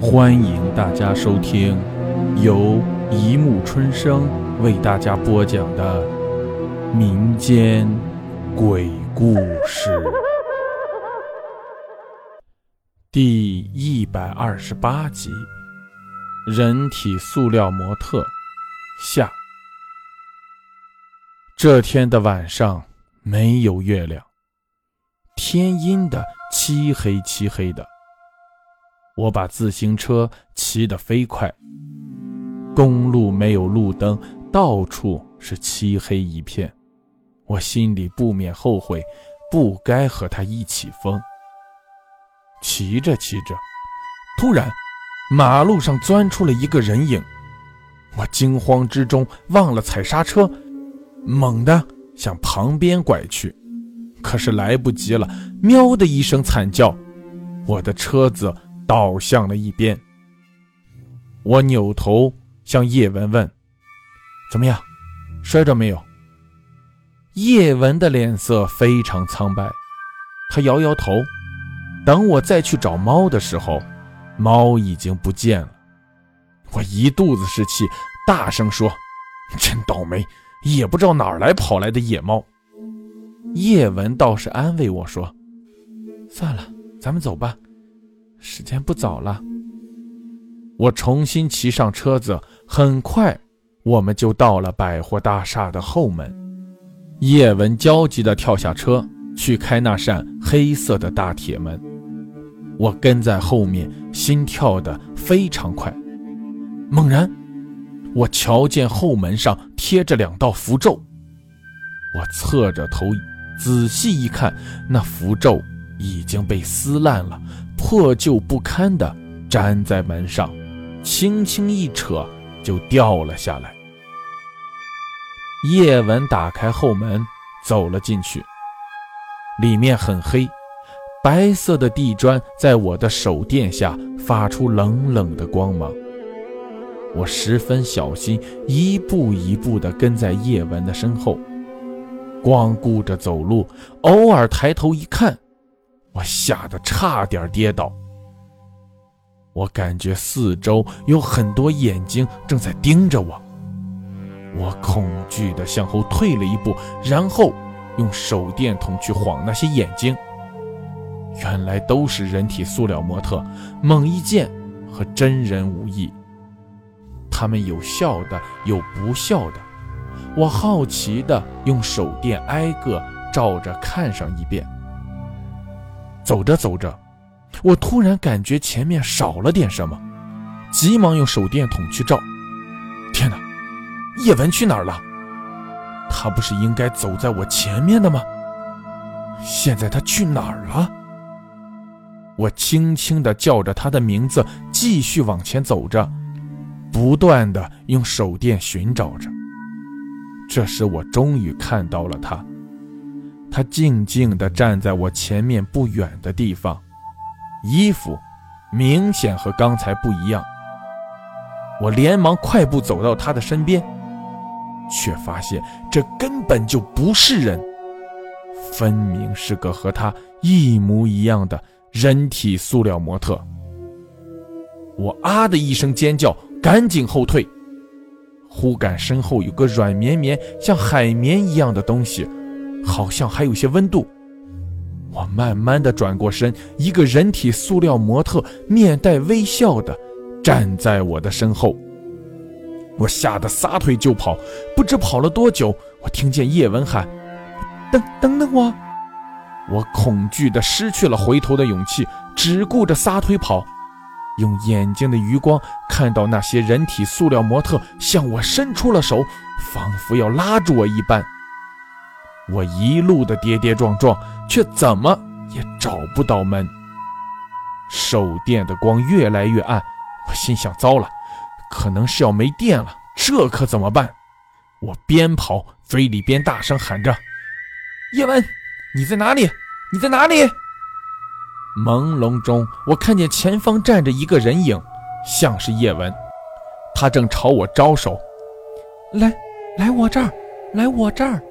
欢迎大家收听由一木春生为大家播讲的民间鬼故事第一百二十八集：人体塑料模特下。这天的晚上没有月亮，天阴的漆黑漆黑的。我把自行车骑得飞快，公路没有路灯，到处是漆黑一片。我心里不免后悔，不该和他一起疯。骑着骑着，突然，马路上钻出了一个人影，我惊慌之中忘了踩刹车，猛地向旁边拐去，可是来不及了，喵的一声惨叫，我的车子。倒向了一边，我扭头向叶文问：“怎么样，摔着没有？”叶文的脸色非常苍白，他摇摇头。等我再去找猫的时候，猫已经不见了。我一肚子是气，大声说：“真倒霉，也不知道哪儿来跑来的野猫。”叶文倒是安慰我说：“算了，咱们走吧。”时间不早了，我重新骑上车子，很快我们就到了百货大厦的后门。叶文焦急地跳下车，去开那扇黑色的大铁门。我跟在后面，心跳得非常快。猛然，我瞧见后门上贴着两道符咒。我侧着头仔细一看，那符咒已经被撕烂了。破旧不堪的粘在门上，轻轻一扯就掉了下来。叶文打开后门，走了进去。里面很黑，白色的地砖在我的手电下发出冷冷的光芒。我十分小心，一步一步地跟在叶文的身后，光顾着走路，偶尔抬头一看。我吓得差点跌倒。我感觉四周有很多眼睛正在盯着我，我恐惧地向后退了一步，然后用手电筒去晃那些眼睛。原来都是人体塑料模特，猛一见和真人无异。他们有笑的，有不笑的。我好奇地用手电挨个照着看上一遍。走着走着，我突然感觉前面少了点什么，急忙用手电筒去照。天哪，叶文去哪儿了？他不是应该走在我前面的吗？现在他去哪儿了？我轻轻地叫着他的名字，继续往前走着，不断地用手电寻找着。这时，我终于看到了他。他静静地站在我前面不远的地方，衣服明显和刚才不一样。我连忙快步走到他的身边，却发现这根本就不是人，分明是个和他一模一样的人体塑料模特。我啊的一声尖叫，赶紧后退，忽感身后有个软绵绵、像海绵一样的东西。好像还有些温度。我慢慢的转过身，一个人体塑料模特面带微笑的站在我的身后。我吓得撒腿就跑，不知跑了多久，我听见叶文喊：“等等等我！”我恐惧的失去了回头的勇气，只顾着撒腿跑，用眼睛的余光看到那些人体塑料模特向我伸出了手，仿佛要拉住我一般。我一路的跌跌撞撞，却怎么也找不到门。手电的光越来越暗，我心想：糟了，可能是要没电了，这可怎么办？我边跑，嘴里边大声喊着：“叶文，你在哪里？你在哪里？”朦胧中，我看见前方站着一个人影，像是叶文，他正朝我招手：“来，来我这儿，来我这儿。”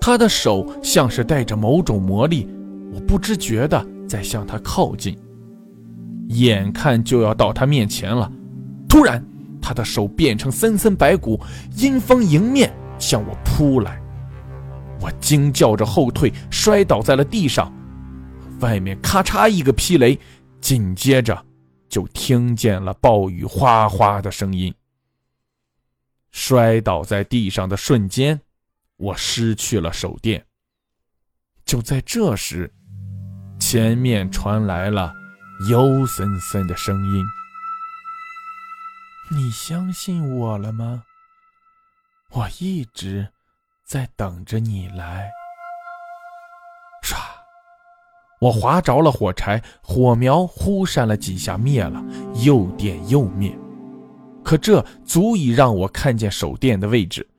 他的手像是带着某种魔力，我不知觉的在向他靠近。眼看就要到他面前了，突然，他的手变成森森白骨，阴风迎面向我扑来。我惊叫着后退，摔倒在了地上。外面咔嚓一个霹雷，紧接着就听见了暴雨哗哗的声音。摔倒在地上的瞬间，我失去了手电。就在这时，前面传来了幽森森的声音：“你相信我了吗？我一直在等着你来。”唰，我划着了火柴，火苗忽闪了几下，灭了，又点又灭。可这足以让我看见手电的位置。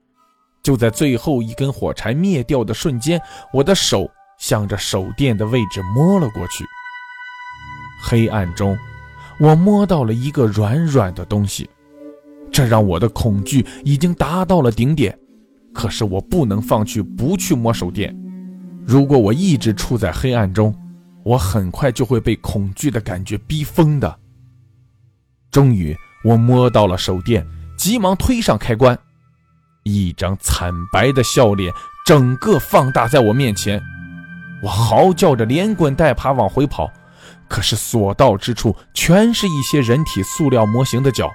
就在最后一根火柴灭掉的瞬间，我的手向着手电的位置摸了过去。黑暗中，我摸到了一个软软的东西，这让我的恐惧已经达到了顶点。可是我不能放弃，不去摸手电。如果我一直处在黑暗中，我很快就会被恐惧的感觉逼疯的。终于。我摸到了手电，急忙推上开关，一张惨白的笑脸整个放大在我面前。我嚎叫着连滚带爬往回跑，可是所到之处全是一些人体塑料模型的脚。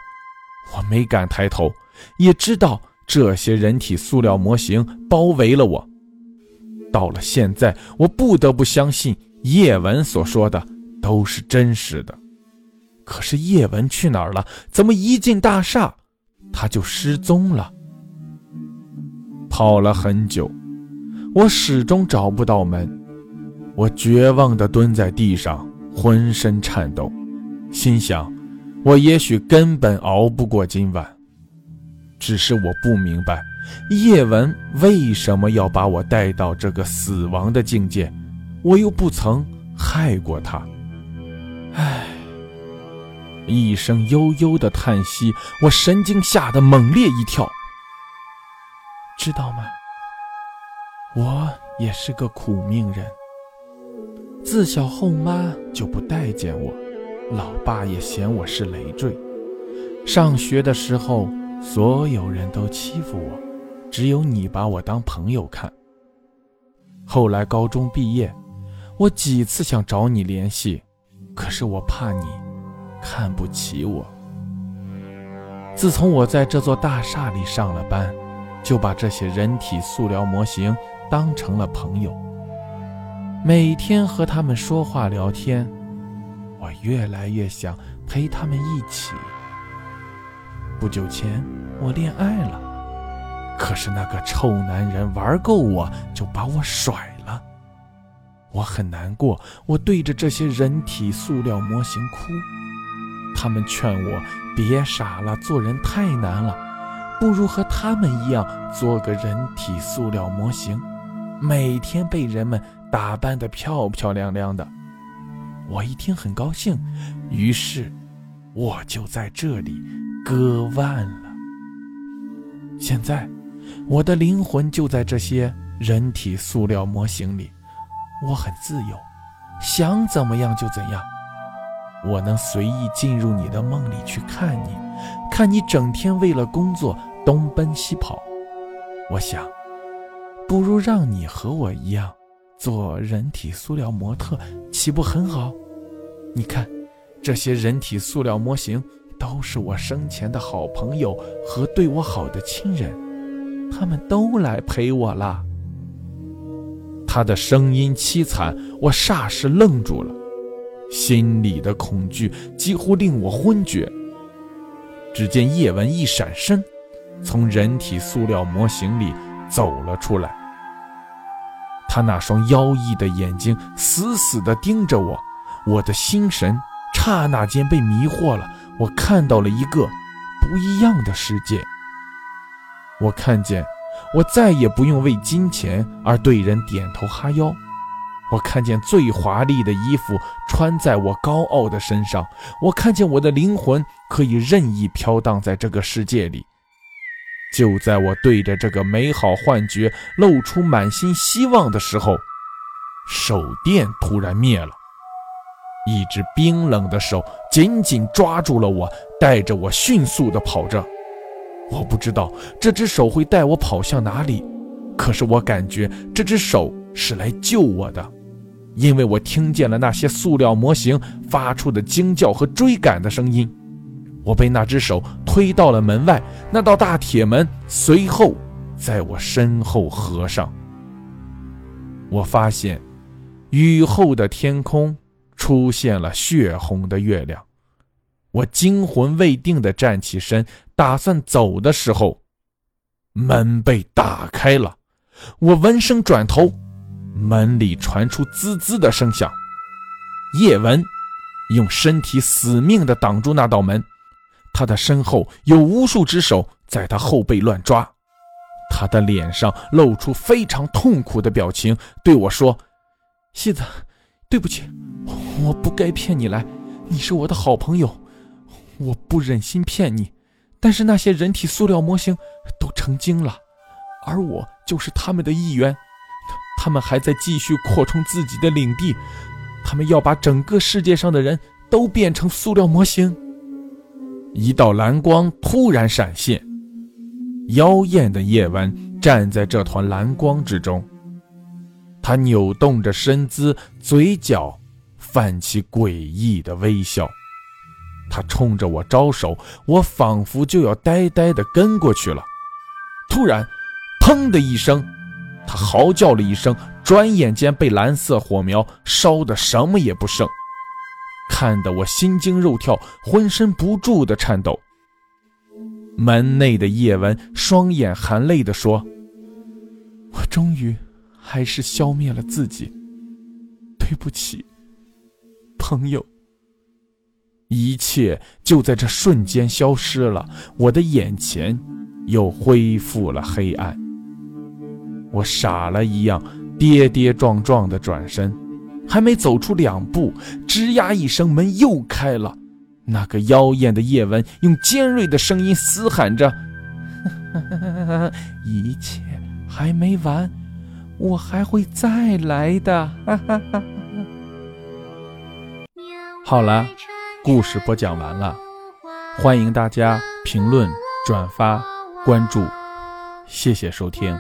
我没敢抬头，也知道这些人体塑料模型包围了我。到了现在，我不得不相信叶文所说的都是真实的。可是叶文去哪儿了？怎么一进大厦，他就失踪了？跑了很久，我始终找不到门。我绝望地蹲在地上，浑身颤抖，心想：我也许根本熬不过今晚。只是我不明白，叶文为什么要把我带到这个死亡的境界？我又不曾害过他。唉。一声悠悠的叹息，我神经吓得猛烈一跳。知道吗？我也是个苦命人。自小后妈就不待见我，老爸也嫌我是累赘。上学的时候，所有人都欺负我，只有你把我当朋友看。后来高中毕业，我几次想找你联系，可是我怕你。看不起我。自从我在这座大厦里上了班，就把这些人体塑料模型当成了朋友，每天和他们说话聊天。我越来越想陪他们一起。不久前我恋爱了，可是那个臭男人玩够我就把我甩了。我很难过，我对着这些人体塑料模型哭。他们劝我别傻了，做人太难了，不如和他们一样做个人体塑料模型，每天被人们打扮得漂漂亮亮的。我一听很高兴，于是我就在这里割腕了。现在，我的灵魂就在这些人体塑料模型里，我很自由，想怎么样就怎样。我能随意进入你的梦里去看你，看你整天为了工作东奔西跑。我想，不如让你和我一样做人体塑料模特，岂不很好？你看，这些人体塑料模型都是我生前的好朋友和对我好的亲人，他们都来陪我了。他的声音凄惨，我霎时愣住了。心里的恐惧几乎令我昏厥。只见叶文一闪身，从人体塑料模型里走了出来。他那双妖异的眼睛死死地盯着我，我的心神刹那间被迷惑了。我看到了一个不一样的世界。我看见，我再也不用为金钱而对人点头哈腰。我看见最华丽的衣服穿在我高傲的身上，我看见我的灵魂可以任意飘荡在这个世界里。就在我对着这个美好幻觉露出满心希望的时候，手电突然灭了。一只冰冷的手紧紧抓住了我，带着我迅速地跑着。我不知道这只手会带我跑向哪里，可是我感觉这只手是来救我的，因为我听见了那些塑料模型发出的惊叫和追赶的声音。我被那只手推到了门外，那道大铁门随后在我身后合上。我发现雨后的天空出现了血红的月亮。我惊魂未定地站起身，打算走的时候，门被打开了。我闻声转头，门里传出滋滋的声响。叶文用身体死命地挡住那道门，他的身后有无数只手在他后背乱抓。他的脸上露出非常痛苦的表情，对我说：“戏子，对不起，我不该骗你来，你是我的好朋友。”我不忍心骗你，但是那些人体塑料模型都成精了，而我就是他们的一员。他们还在继续扩充自己的领地，他们要把整个世界上的人都变成塑料模型。一道蓝光突然闪现，妖艳的叶文站在这团蓝光之中，他扭动着身姿，嘴角泛起诡异的微笑。他冲着我招手，我仿佛就要呆呆地跟过去了。突然，砰的一声，他嚎叫了一声，转眼间被蓝色火苗烧得什么也不剩，看得我心惊肉跳，浑身不住的颤抖。门内的叶文双眼含泪地说：“我终于还是消灭了自己，对不起，朋友。”一切就在这瞬间消失了，我的眼前又恢复了黑暗。我傻了一样，跌跌撞撞地转身，还没走出两步，吱呀一声，门又开了。那个妖艳的叶文用尖锐的声音嘶喊着：“ 一切还没完，我还会再来的。”好了。故事播讲完了，欢迎大家评论、转发、关注，谢谢收听。